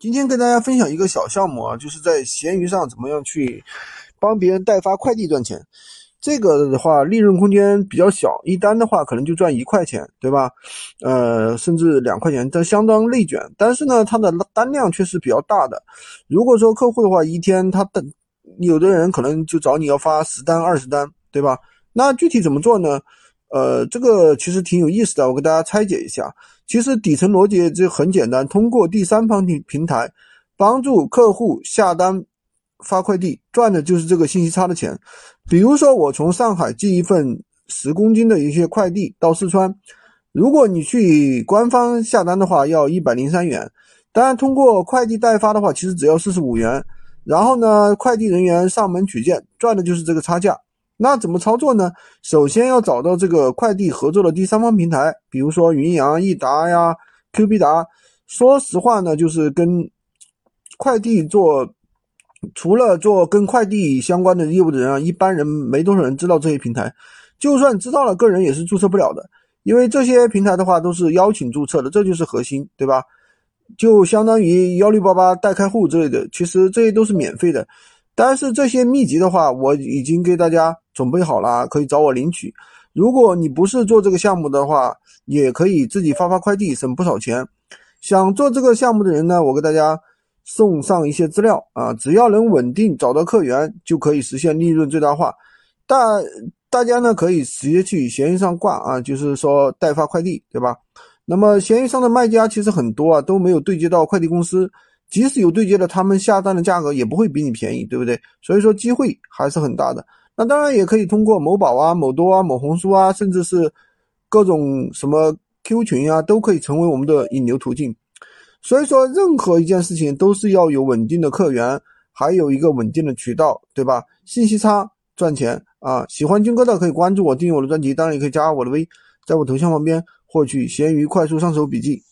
今天跟大家分享一个小项目啊，就是在闲鱼上怎么样去帮别人代发快递赚钱。这个的话，利润空间比较小，一单的话可能就赚一块钱，对吧？呃，甚至两块钱，这相当内卷。但是呢，它的单量却是比较大的。如果说客户的话，一天他的有的人可能就找你要发十单、二十单，对吧？那具体怎么做呢？呃，这个其实挺有意思的，我给大家拆解一下。其实底层逻辑就很简单，通过第三方平平台帮助客户下单发快递，赚的就是这个信息差的钱。比如说，我从上海寄一份十公斤的一些快递到四川，如果你去官方下单的话，要一百零三元。当然，通过快递代发的话，其实只要四十五元。然后呢，快递人员上门取件，赚的就是这个差价。那怎么操作呢？首先要找到这个快递合作的第三方平台，比如说云阳、易达呀、Q 币达。说实话呢，就是跟快递做，除了做跟快递相关的业务的人啊，一般人没多少人知道这些平台。就算知道了，个人也是注册不了的，因为这些平台的话都是邀请注册的，这就是核心，对吧？就相当于幺六八八代开户之类的，其实这些都是免费的。但是这些秘籍的话，我已经给大家准备好了，可以找我领取。如果你不是做这个项目的话，也可以自己发发快递，省不少钱。想做这个项目的人呢，我给大家送上一些资料啊，只要能稳定找到客源，就可以实现利润最大化。大大家呢可以直接去闲鱼上挂啊，就是说代发快递，对吧？那么闲鱼上的卖家其实很多啊，都没有对接到快递公司。即使有对接的，他们下单的价格也不会比你便宜，对不对？所以说机会还是很大的。那当然也可以通过某宝啊、某多啊、某红书啊，甚至是各种什么 Q 群啊，都可以成为我们的引流途径。所以说，任何一件事情都是要有稳定的客源，还有一个稳定的渠道，对吧？信息差赚钱啊！喜欢军哥的可以关注我，订阅我的专辑，当然也可以加我的微，在我头像旁边获取闲鱼快速上手笔记。